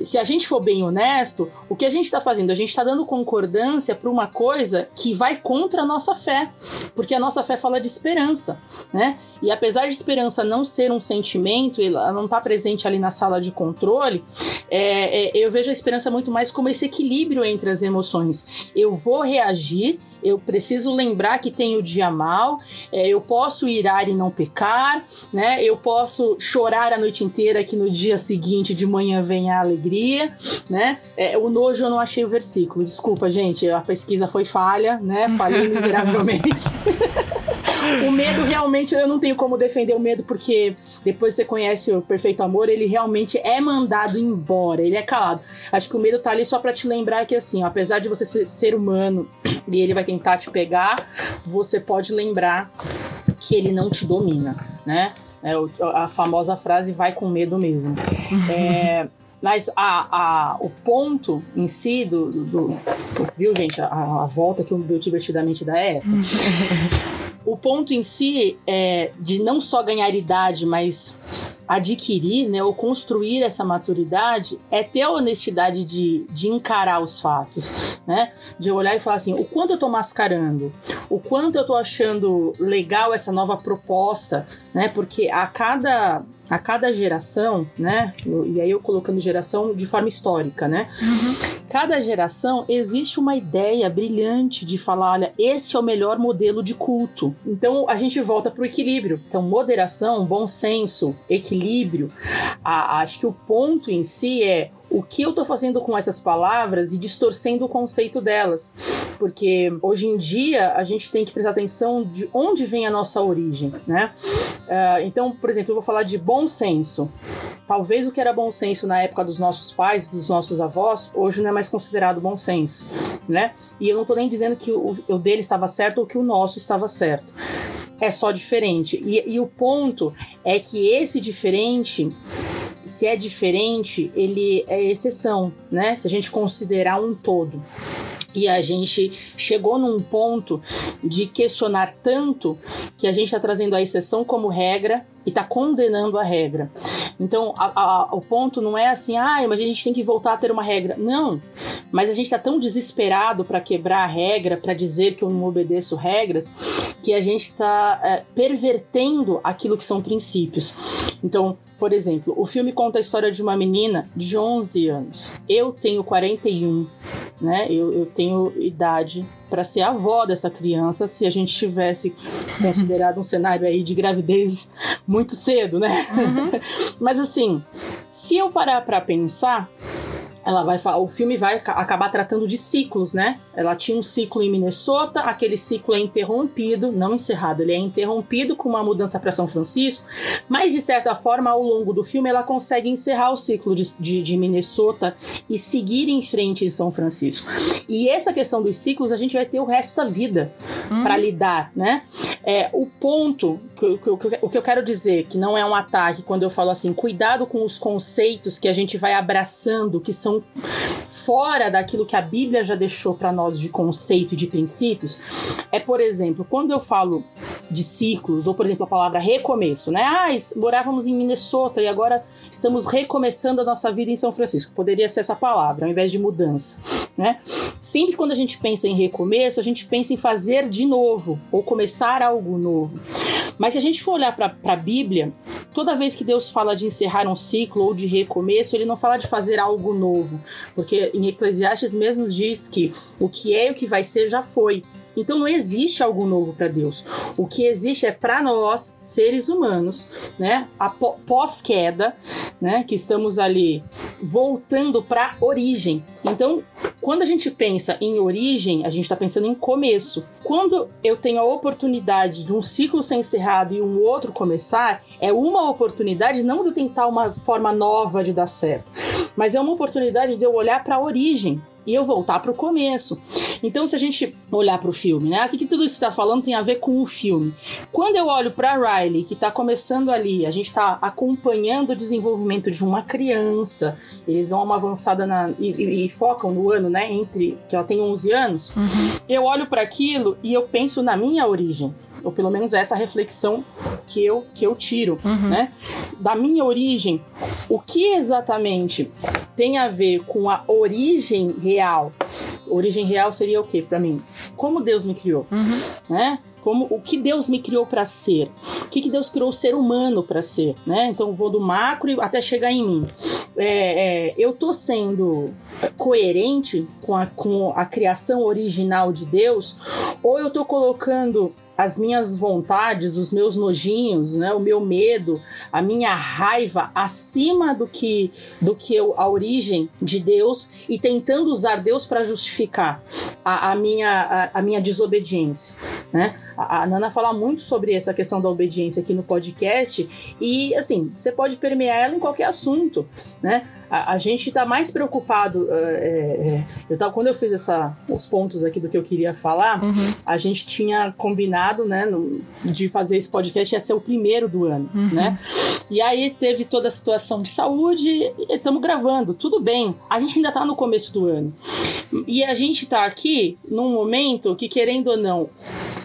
se a gente for bem honesto, o que a gente está fazendo? A gente está dando concordância para uma coisa que vai contra a nossa fé. Porque a nossa fé fala de esperança, né? E apesar de esperança não ser um sentimento, ela não está presente ali na sala de controle, é, é, eu vejo a esperança muito mais como esse equilíbrio entre as emoções. Eu vou reagir, eu preciso lembrar que tem o dia mal, é, eu posso irar e não pecar, né? Eu posso chorar a noite inteira que no dia seguinte de manhã vem a alegria, né? É, o nojo eu não achei o versículo, desculpa, gente, a pesquisa foi falha, né? Falei miseravelmente. o medo realmente eu não tenho como defender o medo porque depois você conhece o perfeito amor, ele realmente é mandado embora, ele é calado. Acho que o medo tá ali só para te lembrar que assim, ó, apesar de você ser ser humano e ele vai tentar te pegar, você pode lembrar que ele não te domina, né? É, a famosa frase vai com medo mesmo. É, mas a, a, o ponto em si do. do, viu, gente? A, a, volta que o meu divertidamente dá é essa. o ponto em si é de não só ganhar idade, mas adquirir, né, ou construir essa maturidade é ter a honestidade de, de encarar os fatos, né? De olhar e falar assim, o quanto eu tô mascarando, o quanto eu tô achando legal essa nova proposta, né? Porque a cada a cada geração, né? E aí eu colocando geração de forma histórica, né? Uhum. Cada geração existe uma ideia brilhante de falar, olha, esse é o melhor modelo de culto. Então a gente volta para o equilíbrio. Então moderação, bom senso, equilíbrio. A, acho que o ponto em si é o que eu tô fazendo com essas palavras e distorcendo o conceito delas. Porque hoje em dia a gente tem que prestar atenção de onde vem a nossa origem, né? Uh, então, por exemplo, eu vou falar de bom senso. Talvez o que era bom senso na época dos nossos pais, dos nossos avós, hoje não é mais considerado bom senso, né? E eu não tô nem dizendo que o, o dele estava certo ou que o nosso estava certo. É só diferente. E, e o ponto é que esse diferente se é diferente, ele é exceção, né? Se a gente considerar um todo. E a gente chegou num ponto de questionar tanto que a gente está trazendo a exceção como regra e está condenando a regra. Então, a, a, o ponto não é assim, ah, mas a gente tem que voltar a ter uma regra. Não. Mas a gente está tão desesperado para quebrar a regra, para dizer que eu não obedeço regras, que a gente está é, pervertendo aquilo que são princípios. Então, por exemplo, o filme conta a história de uma menina de 11 anos. Eu tenho 41, né? Eu, eu tenho idade para ser avó dessa criança se a gente tivesse considerado um cenário aí de gravidez muito cedo, né? Uhum. Mas assim, se eu parar para pensar, ela vai o filme vai acabar tratando de ciclos, né? Ela tinha um ciclo em Minnesota, aquele ciclo é interrompido, não encerrado, ele é interrompido com uma mudança para São Francisco, mas de certa forma, ao longo do filme, ela consegue encerrar o ciclo de, de, de Minnesota e seguir em frente em São Francisco. E essa questão dos ciclos a gente vai ter o resto da vida hum. para lidar, né? É, o ponto, que, que, que, o que eu quero dizer, que não é um ataque, quando eu falo assim, cuidado com os conceitos que a gente vai abraçando, que são fora daquilo que a Bíblia já deixou para nós de conceito e de princípios, é, por exemplo, quando eu falo de ciclos, ou por exemplo, a palavra recomeço, né? Ah, morávamos em Minnesota e agora estamos recomeçando a nossa vida em São Francisco. Poderia ser essa palavra, ao invés de mudança, né? Sempre quando a gente pensa em recomeço, a gente pensa em fazer de novo, ou começar algo novo. Mas se a gente for olhar para a Bíblia, toda vez que Deus fala de encerrar um ciclo ou de recomeço, ele não fala de fazer algo novo, porque em Eclesiastes mesmo diz que o que é e o que vai ser já foi. Então não existe algo novo para Deus. O que existe é para nós, seres humanos, né? Pós-queda, né? Que estamos ali voltando para origem. Então, quando a gente pensa em origem, a gente está pensando em começo. Quando eu tenho a oportunidade de um ciclo ser encerrado e um outro começar, é uma oportunidade não de eu tentar uma forma nova de dar certo, mas é uma oportunidade de eu olhar para a origem e eu voltar para o começo. Então, se a gente olhar para o filme, né? O que, que tudo isso está falando tem a ver com o filme. Quando eu olho para Riley, que está começando ali, a gente está acompanhando o desenvolvimento de uma criança, eles dão uma avançada na, e, e, e, focam no ano, né? Entre que ela tem 11 anos. Uhum. Eu olho para aquilo e eu penso na minha origem ou pelo menos essa reflexão que eu, que eu tiro, uhum. né? Da minha origem, o que exatamente tem a ver com a origem real? Origem real seria o que para mim? Como Deus me criou, uhum. né? como o que Deus me criou para ser, o que, que Deus criou o ser humano para ser, né? Então vou do macro até chegar em mim. É, é, eu tô sendo coerente com a, com a criação original de Deus, ou eu tô colocando as minhas vontades, os meus nojinhos, né, o meu medo, a minha raiva acima do que do que eu, a origem de Deus e tentando usar Deus para justificar a, a minha a, a, minha desobediência, né? A, a, Nana fala muito sobre essa questão da obediência aqui no podcast e assim você pode permear ela em qualquer assunto, né? a, a gente está mais preocupado. É, é, eu tava, quando eu fiz essa, os pontos aqui do que eu queria falar, uhum. a gente tinha combinado, né, no, de fazer esse podcast ia ser o primeiro do ano, uhum. né? E aí teve toda a situação de saúde, estamos gravando, tudo bem. A gente ainda está no começo do ano. E a gente está aqui num momento que, querendo ou não,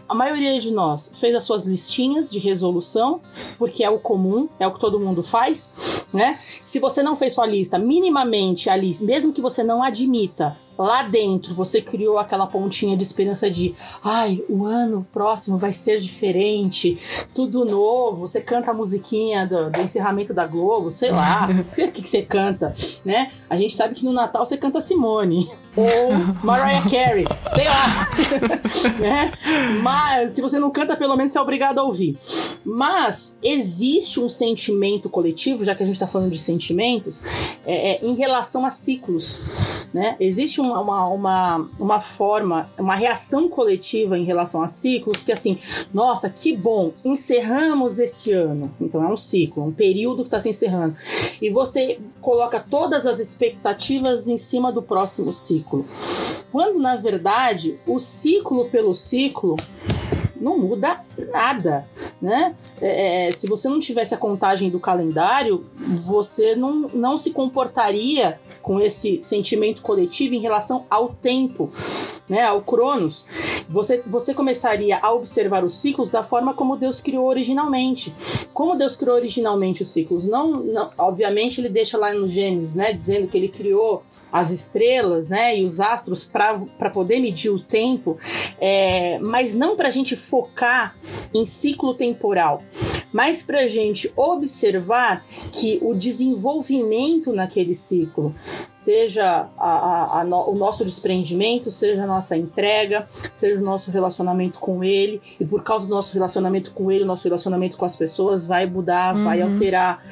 a maioria de nós fez as suas listinhas de resolução, porque é o comum, é o que todo mundo faz, né? Se você não fez sua lista minimamente ali, mesmo que você não admita, lá dentro você criou aquela pontinha de esperança de ai, o ano próximo vai ser diferente, tudo novo. Você canta a musiquinha do, do encerramento da Globo, sei lá, o que, que você canta, né? A gente sabe que no Natal você canta Simone ou Mariah Carey, sei lá, né? Mas se você não canta, pelo menos você é obrigado a ouvir. Mas existe um sentimento coletivo, já que a gente está falando de sentimentos, é, é, em relação a ciclos, né? Existe uma, uma, uma, uma forma, uma reação coletiva em relação a ciclos que assim, nossa, que bom, encerramos esse ano. Então é um ciclo, um período que está se encerrando. E você coloca todas as expectativas em cima do próximo ciclo. Quando na verdade o ciclo pelo ciclo não muda nada, né? É, é, se você não tivesse a contagem do calendário, você não, não se comportaria com esse sentimento coletivo em relação ao tempo, né? Ao Cronos. Você, você começaria a observar os ciclos da forma como Deus criou originalmente. Como Deus criou originalmente os ciclos? Não, não obviamente ele deixa lá no Gênesis, né? Dizendo que ele criou as estrelas, né? E os astros para poder medir o tempo, é, mas não para a gente focar em ciclo temporal, mas para a gente observar que o desenvolvimento naquele ciclo, seja a, a, a no, o nosso desprendimento, seja a nossa entrega, seja o nosso relacionamento com ele, e por causa do nosso relacionamento com ele, o nosso relacionamento com as pessoas vai mudar, uhum. vai alterar.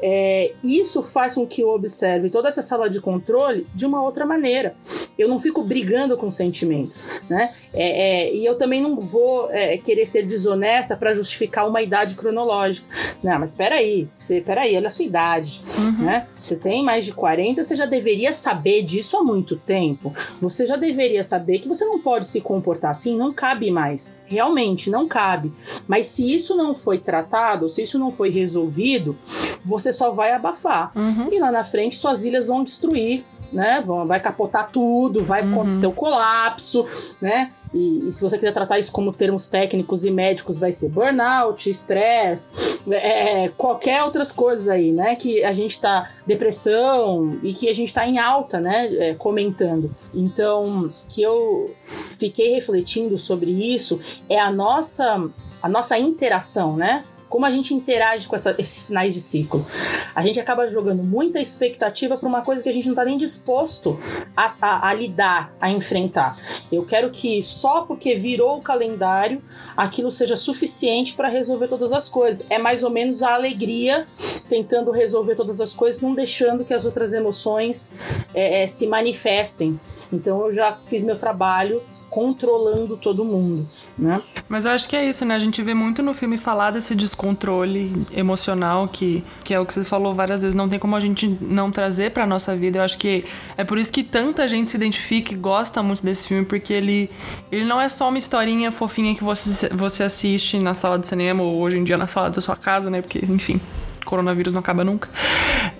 É, isso faz com que eu observe toda essa sala de controle de uma outra maneira. Eu não fico brigando com sentimentos, né? É, é, e eu também não vou é, querer ser desonesta para justificar uma idade cronológica. Não, mas peraí, você, peraí, olha a sua idade, uhum. né? Você tem mais de 40, você já deveria saber disso há muito tempo. Você já deveria saber que você não pode se comportar assim, não cabe mais. Realmente, não cabe. Mas se isso não foi tratado, se isso não foi resolvido, você só vai abafar. Uhum. E lá na frente suas ilhas vão destruir né? Vai capotar tudo, vai uhum. acontecer o colapso, né? E, e, se você quiser tratar isso como termos técnicos e médicos, vai ser burnout, estresse, é, qualquer outras coisas aí, né? Que a gente tá depressão e que a gente tá em alta, né? É, comentando. Então, que eu fiquei refletindo sobre isso é a nossa a nossa interação, né? Como a gente interage com essa, esses sinais de ciclo. A gente acaba jogando muita expectativa para uma coisa que a gente não está nem disposto a, a, a, lidar, a enfrentar. Eu quero que só porque virou o calendário aquilo seja suficiente para resolver todas as coisas. É mais ou menos a alegria tentando resolver todas as coisas, não deixando que as outras emoções é, é, se manifestem. Então eu já fiz meu trabalho controlando todo mundo, né? Mas eu acho que é isso, né? A gente vê muito no filme falar desse descontrole emocional que, que é o que você falou várias vezes, não tem como a gente não trazer pra nossa vida. Eu acho que é por isso que tanta gente se identifica e gosta muito desse filme, porque ele, ele não é só uma historinha fofinha que você, você assiste na sala de cinema ou hoje em dia na sala da sua casa, né? Porque, enfim, coronavírus não acaba nunca.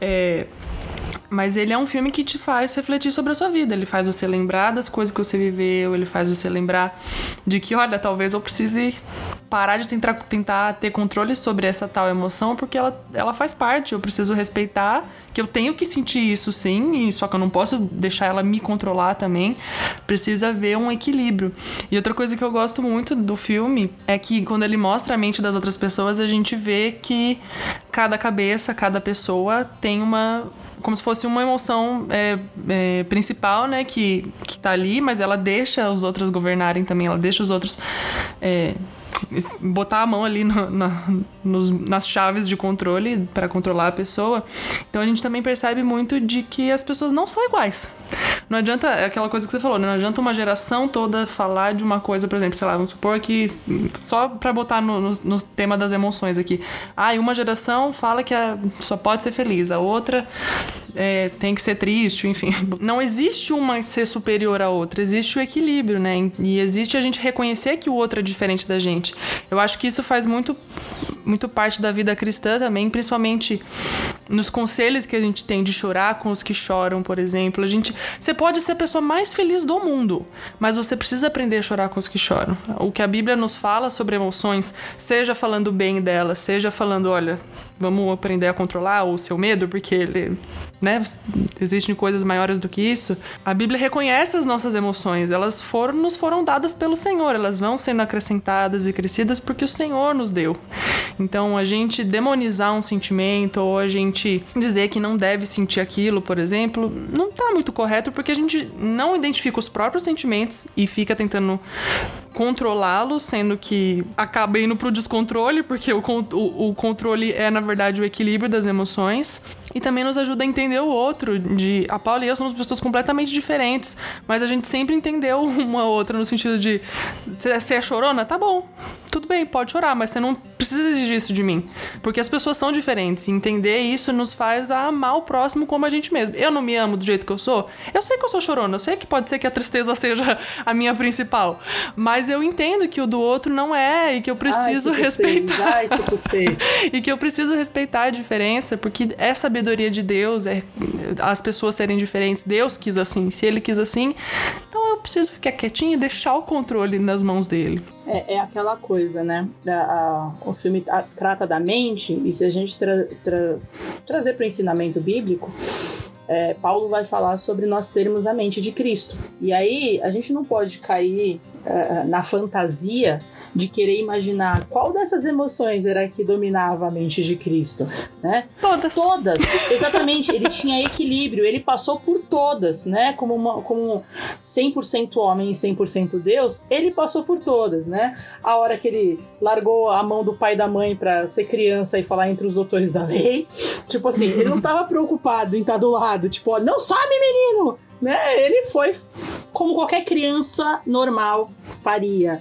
É, mas ele é um filme que te faz refletir sobre a sua vida. Ele faz você lembrar das coisas que você viveu, ele faz você lembrar de que, olha, talvez eu precise parar de tentar, tentar ter controle sobre essa tal emoção, porque ela, ela faz parte. Eu preciso respeitar que eu tenho que sentir isso sim, e só que eu não posso deixar ela me controlar também. Precisa haver um equilíbrio. E outra coisa que eu gosto muito do filme é que quando ele mostra a mente das outras pessoas, a gente vê que cada cabeça, cada pessoa tem uma como se fosse uma emoção é, é, principal, né, que, que tá ali, mas ela deixa os outros governarem também, ela deixa os outros é, botar a mão ali no, na, nos, nas chaves de controle para controlar a pessoa. Então a gente também percebe muito de que as pessoas não são iguais. Não adianta, é aquela coisa que você falou, né? não adianta uma geração toda falar de uma coisa, por exemplo, sei lá, vamos supor que, só para botar no, no, no, tema das emoções aqui, ah, uma geração fala que a, só pode ser feliz, a outra é, tem que ser triste, enfim. Não existe uma ser superior à outra, existe o equilíbrio, né? E existe a gente reconhecer que o outro é diferente da gente. Eu acho que isso faz muito, muito parte da vida cristã também, principalmente nos conselhos que a gente tem de chorar com os que choram, por exemplo. A gente, você pode ser a pessoa mais feliz do mundo, mas você precisa aprender a chorar com os que choram. O que a Bíblia nos fala sobre emoções, seja falando bem delas, seja falando, olha, vamos aprender a controlar o seu medo, porque ele, né, existem coisas maiores do que isso. A Bíblia reconhece as nossas emoções, elas foram nos foram dadas pelo Senhor, elas vão sendo acrescentadas e crescidas porque o Senhor nos deu. Então, a gente demonizar um sentimento ou a gente dizer que não deve sentir aquilo, por exemplo, não tá muito correto porque a gente não identifica os próprios sentimentos e fica tentando controlá-los, sendo que acaba indo pro descontrole, porque o, o, o controle é, na verdade, o equilíbrio das emoções. E também nos ajuda a entender o outro. De a Paula e eu somos pessoas completamente diferentes, mas a gente sempre entendeu uma outra no sentido de você é chorona? Tá bom. Tudo bem, pode chorar, mas você não precisa exigir isso de mim. Porque as pessoas são diferentes. E entender isso nos faz amar o próximo como a gente mesmo. Eu não me amo do jeito que eu sou. Eu sei que eu sou chorona, eu sei que pode ser que a tristeza seja a minha principal. Mas eu entendo que o do outro não é e que eu preciso Ai, que respeitar. Ai, que e que eu preciso respeitar a diferença, porque é sabedoria de Deus, é as pessoas serem diferentes. Deus quis assim. Se ele quis assim, então eu preciso ficar quietinho e deixar o controle nas mãos dele. É, é aquela coisa, né? A, a, o filme a, trata da mente, e se a gente tra, tra, trazer para o ensinamento bíblico, é, Paulo vai falar sobre nós termos a mente de Cristo. E aí a gente não pode cair é, na fantasia de querer imaginar qual dessas emoções era que dominava a mente de Cristo, né? Todas. Todas, exatamente. ele tinha equilíbrio, ele passou por todas, né? Como, uma, como 100% homem e 100% Deus, ele passou por todas, né? A hora que ele largou a mão do pai e da mãe para ser criança e falar entre os doutores da lei, tipo assim, ele não tava preocupado em estar tá do lado, tipo, ó, não some, menino! Né? Ele foi como qualquer criança normal faria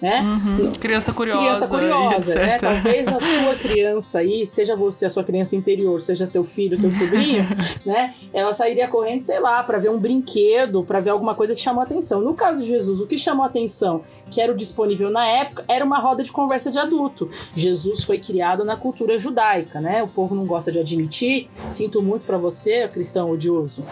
né? Uhum. Criança curiosa. Criança curiosa, né? Talvez a sua criança aí, seja você, a sua criança interior, seja seu filho, seu sobrinho, né? Ela sairia correndo, sei lá, para ver um brinquedo, para ver alguma coisa que chamou atenção. No caso de Jesus, o que chamou atenção, que era o disponível na época, era uma roda de conversa de adulto. Jesus foi criado na cultura judaica, né? O povo não gosta de admitir. Sinto muito para você, cristão odioso,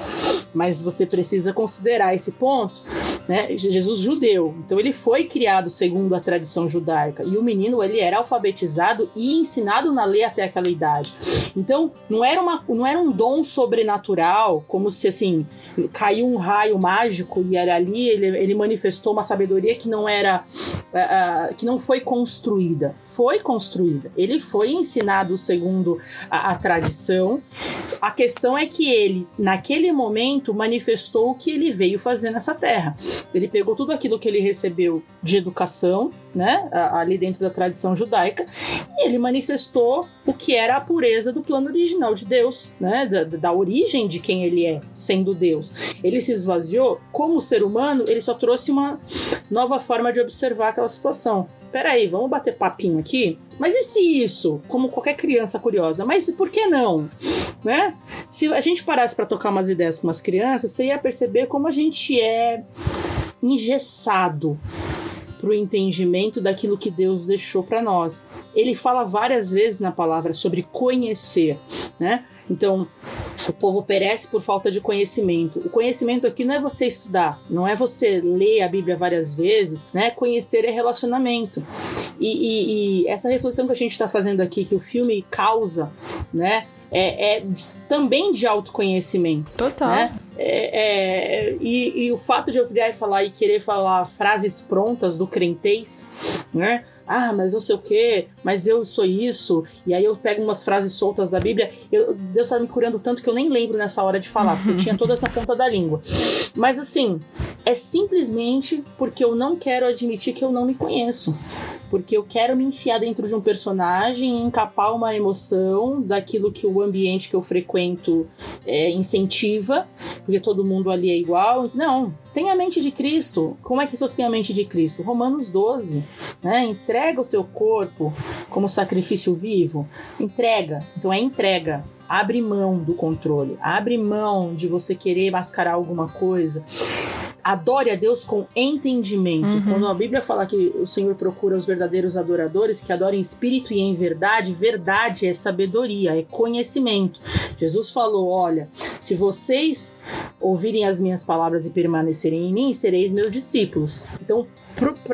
mas você precisa considerar esse ponto, né? Jesus judeu, então ele foi criado segundo segundo a tradição judaica. E o menino, ele era alfabetizado e ensinado na lei até aquela idade. Então, não era, uma, não era um dom sobrenatural, como se, assim, caiu um raio mágico e era ali, ele, ele manifestou uma sabedoria que não era, uh, que não foi construída. Foi construída. Ele foi ensinado segundo a, a tradição. A questão é que ele, naquele momento, manifestou o que ele veio fazer nessa terra. Ele pegou tudo aquilo que ele recebeu de educação revelação, né, ali dentro da tradição judaica, e ele manifestou o que era a pureza do plano original de Deus, né, da, da origem de quem ele é, sendo Deus. Ele se esvaziou como ser humano, ele só trouxe uma nova forma de observar aquela situação peraí, vamos bater papinho aqui? Mas e se isso, como qualquer criança curiosa, mas por que não? Né? Se a gente parasse para tocar umas ideias com umas crianças, você ia perceber como a gente é engessado para o entendimento daquilo que Deus deixou para nós. Ele fala várias vezes na palavra sobre conhecer, né? Então, o povo perece por falta de conhecimento. O conhecimento aqui não é você estudar, não é você ler a Bíblia várias vezes, né? Conhecer é relacionamento. E, e, e essa reflexão que a gente está fazendo aqui, que o filme causa, né? É, é, também de autoconhecimento. Total. Né? É, é, e, e, o fato de eu virar e falar e querer falar frases prontas do crentez, né? Ah, mas não sei o que, mas eu sou isso, e aí eu pego umas frases soltas da Bíblia. Eu, Deus tá me curando tanto que eu nem lembro nessa hora de falar, porque tinha todas na ponta da língua. Mas assim, é simplesmente porque eu não quero admitir que eu não me conheço porque eu quero me enfiar dentro de um personagem e encapar uma emoção daquilo que o ambiente que eu frequento é, incentiva, porque todo mundo ali é igual. Não, tem a mente de Cristo. Como é que você tem a mente de Cristo? Romanos 12, né? Entrega o teu corpo como sacrifício vivo. Entrega. Então é entrega. Abre mão do controle, abre mão de você querer mascarar alguma coisa adore a Deus com entendimento. Uhum. Quando a Bíblia fala que o Senhor procura os verdadeiros adoradores que adorem em espírito e em verdade, verdade é sabedoria, é conhecimento. Jesus falou: Olha, se vocês ouvirem as minhas palavras e permanecerem em mim, sereis meus discípulos. Então,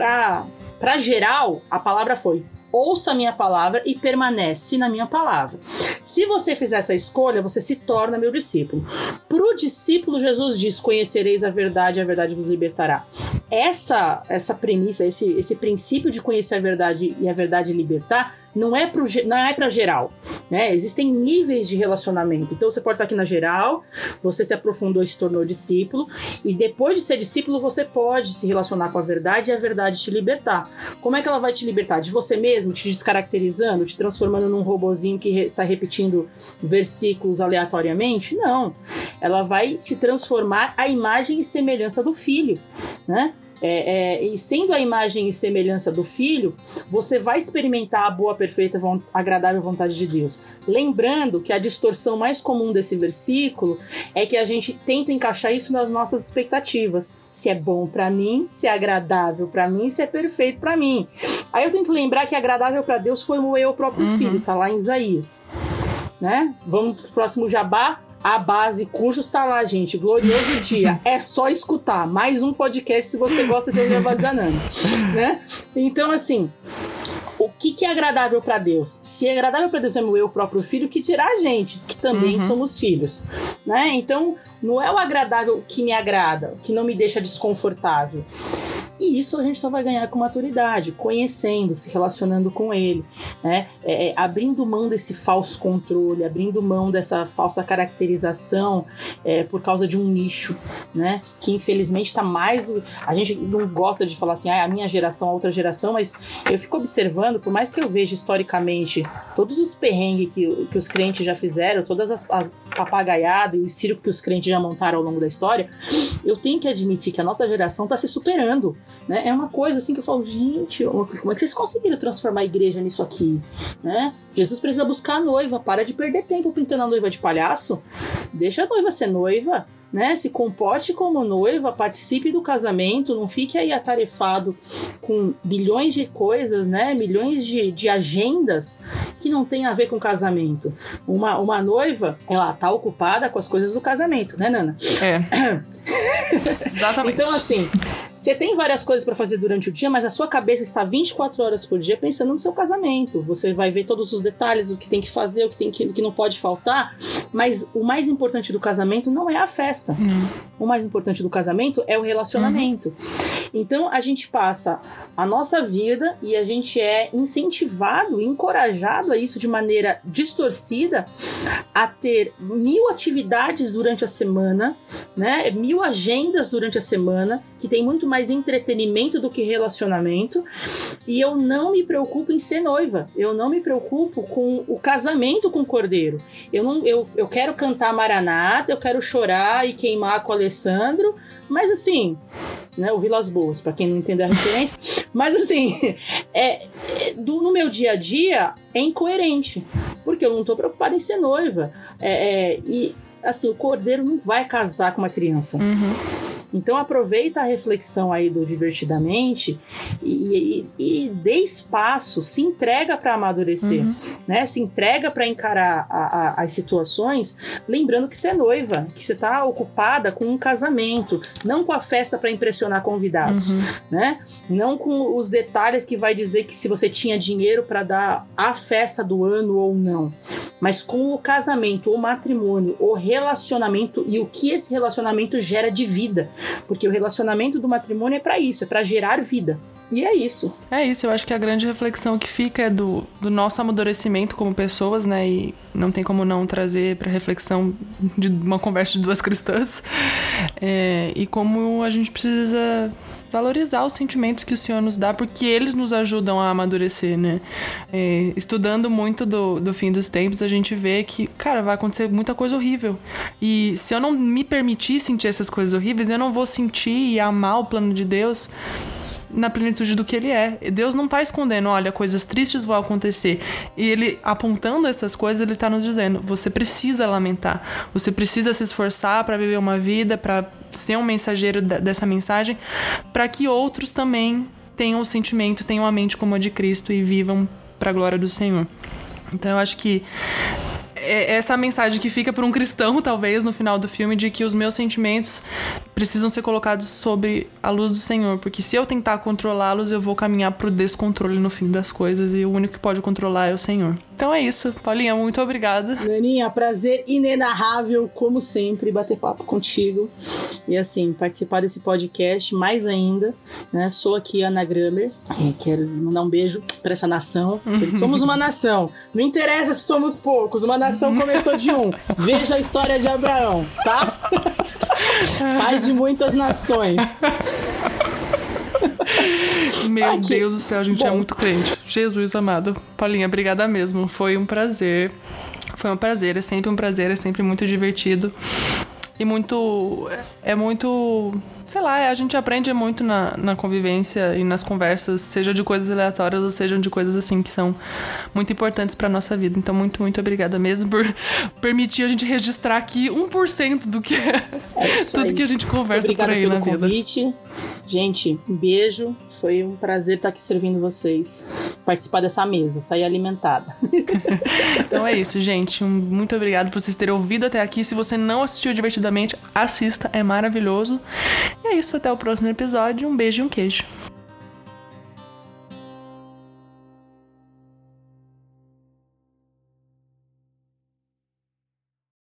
para geral, a palavra foi: ouça a minha palavra e permanece na minha palavra. Se você fizer essa escolha, você se torna meu discípulo. Para o discípulo, Jesus diz: Conhecereis a verdade, a verdade vos libertará. Essa, essa premissa, esse, esse princípio de conhecer a verdade e a verdade libertar, não é para não é para geral, né? Existem níveis de relacionamento. Então você pode estar aqui na geral, você se aprofundou e se tornou discípulo, e depois de ser discípulo você pode se relacionar com a verdade e a verdade te libertar. Como é que ela vai te libertar? De você mesmo, te descaracterizando, te transformando num robozinho que sai repetindo versículos aleatoriamente? Não. Ela vai te transformar a imagem e semelhança do filho, né? É, é, e sendo a imagem e semelhança do Filho, você vai experimentar a boa, perfeita, agradável vontade de Deus. Lembrando que a distorção mais comum desse versículo é que a gente tenta encaixar isso nas nossas expectativas. Se é bom para mim, se é agradável para mim, se é perfeito para mim. Aí eu tenho que lembrar que agradável para Deus foi moer o próprio uhum. filho, tá lá em Isaías. Né? Vamos pro próximo jabá. A base cursos está lá, gente. Glorioso dia. É só escutar. Mais um podcast se você gosta de ouvir a base da Nana. Né? Então, assim, o que, que é agradável para Deus? Se é agradável para Deus é meu próprio filho, que dirá a gente, que também uhum. somos filhos, né? Então, não é o agradável que me agrada, que não me deixa desconfortável. E isso a gente só vai ganhar com maturidade, conhecendo, se relacionando com ele, né? É, é, abrindo mão desse falso controle, abrindo mão dessa falsa caracterização é, por causa de um nicho, né? Que infelizmente está mais. A gente não gosta de falar assim, ah, a minha geração, a outra geração, mas eu fico observando, por mais que eu veja historicamente todos os perrengues que, que os crentes já fizeram, todas as, as papagaiadas e o circo que os crentes já montaram ao longo da história, eu tenho que admitir que a nossa geração está se superando. Né? É uma coisa assim que eu falo, gente, como é que vocês conseguiram transformar a igreja nisso aqui? Né? Jesus precisa buscar a noiva, para de perder tempo pintando a noiva de palhaço, deixa a noiva ser noiva né? Se comporte como noiva, participe do casamento, não fique aí atarefado com bilhões de coisas, né? Milhões de, de agendas que não tem a ver com casamento. Uma, uma noiva, ela tá ocupada com as coisas do casamento, né, Nana? É. Exatamente. Então, assim, você tem várias coisas para fazer durante o dia, mas a sua cabeça está 24 horas por dia pensando no seu casamento. Você vai ver todos os detalhes, o que tem que fazer, o que, tem que, o que não pode faltar, mas o mais importante do casamento não é a festa Uhum. O mais importante do casamento é o relacionamento. Uhum. Então a gente passa a nossa vida e a gente é incentivado, encorajado a isso de maneira distorcida a ter mil atividades durante a semana, né? Mil agendas durante a semana que tem muito mais entretenimento do que relacionamento. E eu não me preocupo em ser noiva. Eu não me preocupo com o casamento com o cordeiro. Eu não eu, eu quero cantar Maranata, eu quero chorar e queimar com o Alessandro, mas assim, né, o Vilas Boas, para quem não entendeu a referência. Mas assim, é, é, do, no meu dia a dia é incoerente, porque eu não tô preocupada em ser noiva. É, é, e assim, o cordeiro não vai casar com uma criança. Uhum. Então aproveita a reflexão aí do divertidamente e, e, e dê espaço, se entrega para amadurecer, uhum. né? Se entrega para encarar a, a, as situações, lembrando que você é noiva, que você está ocupada com um casamento, não com a festa para impressionar convidados, uhum. né? Não com os detalhes que vai dizer que se você tinha dinheiro para dar a festa do ano ou não, mas com o casamento, o matrimônio, o relacionamento e o que esse relacionamento gera de vida. Porque o relacionamento do matrimônio é para isso, é para gerar vida. E é isso. É isso, eu acho que a grande reflexão que fica é do, do nosso amadurecimento como pessoas, né? E não tem como não trazer para reflexão de uma conversa de duas cristãs. É, e como a gente precisa valorizar os sentimentos que o Senhor nos dá, porque eles nos ajudam a amadurecer, né? É, estudando muito do, do fim dos tempos, a gente vê que, cara, vai acontecer muita coisa horrível. E se eu não me permitir sentir essas coisas horríveis, eu não vou sentir e amar o plano de Deus na plenitude do que ele é. Deus não está escondendo, olha, coisas tristes vão acontecer. E ele apontando essas coisas, ele está nos dizendo: você precisa lamentar, você precisa se esforçar para viver uma vida, para ser um mensageiro dessa mensagem, para que outros também tenham o sentimento, tenham a mente como a de Cristo e vivam para a glória do Senhor. Então eu acho que é essa mensagem que fica para um cristão, talvez, no final do filme, de que os meus sentimentos precisam ser colocados sobre a luz do Senhor, porque se eu tentar controlá-los, eu vou caminhar pro descontrole no fim das coisas e o único que pode controlar é o Senhor. Então é isso. Paulinha, muito obrigada. Naninha, prazer inenarrável, como sempre, bater papo contigo. E assim, participar desse podcast mais ainda, né? Sou aqui Ana Grammer. É, quero mandar um beijo para essa nação. Somos uma nação. Não interessa se somos poucos, uma nação começou de um. Veja a história de Abraão, tá? Pai de muitas nações. Meu Aqui. Deus do céu, a gente é Bom. é muito crente. Jesus amado. Paulinha, obrigada mesmo. Foi um prazer. Foi um prazer, é sempre um prazer, é sempre muito divertido. E muito. É muito sei lá, a gente aprende muito na, na convivência e nas conversas, seja de coisas aleatórias ou sejam de coisas assim que são muito importantes para nossa vida. Então, muito, muito obrigada mesmo por permitir a gente registrar aqui 1% do que é, é tudo aí. que a gente conversa por aí na convite. vida. Gente, um beijo. Foi um prazer estar aqui servindo vocês. Participar dessa mesa, sair alimentada. então é isso, gente. muito obrigado por vocês terem ouvido até aqui. Se você não assistiu divertidamente, assista, é maravilhoso. E é isso, até o próximo episódio. Um beijo e um queijo.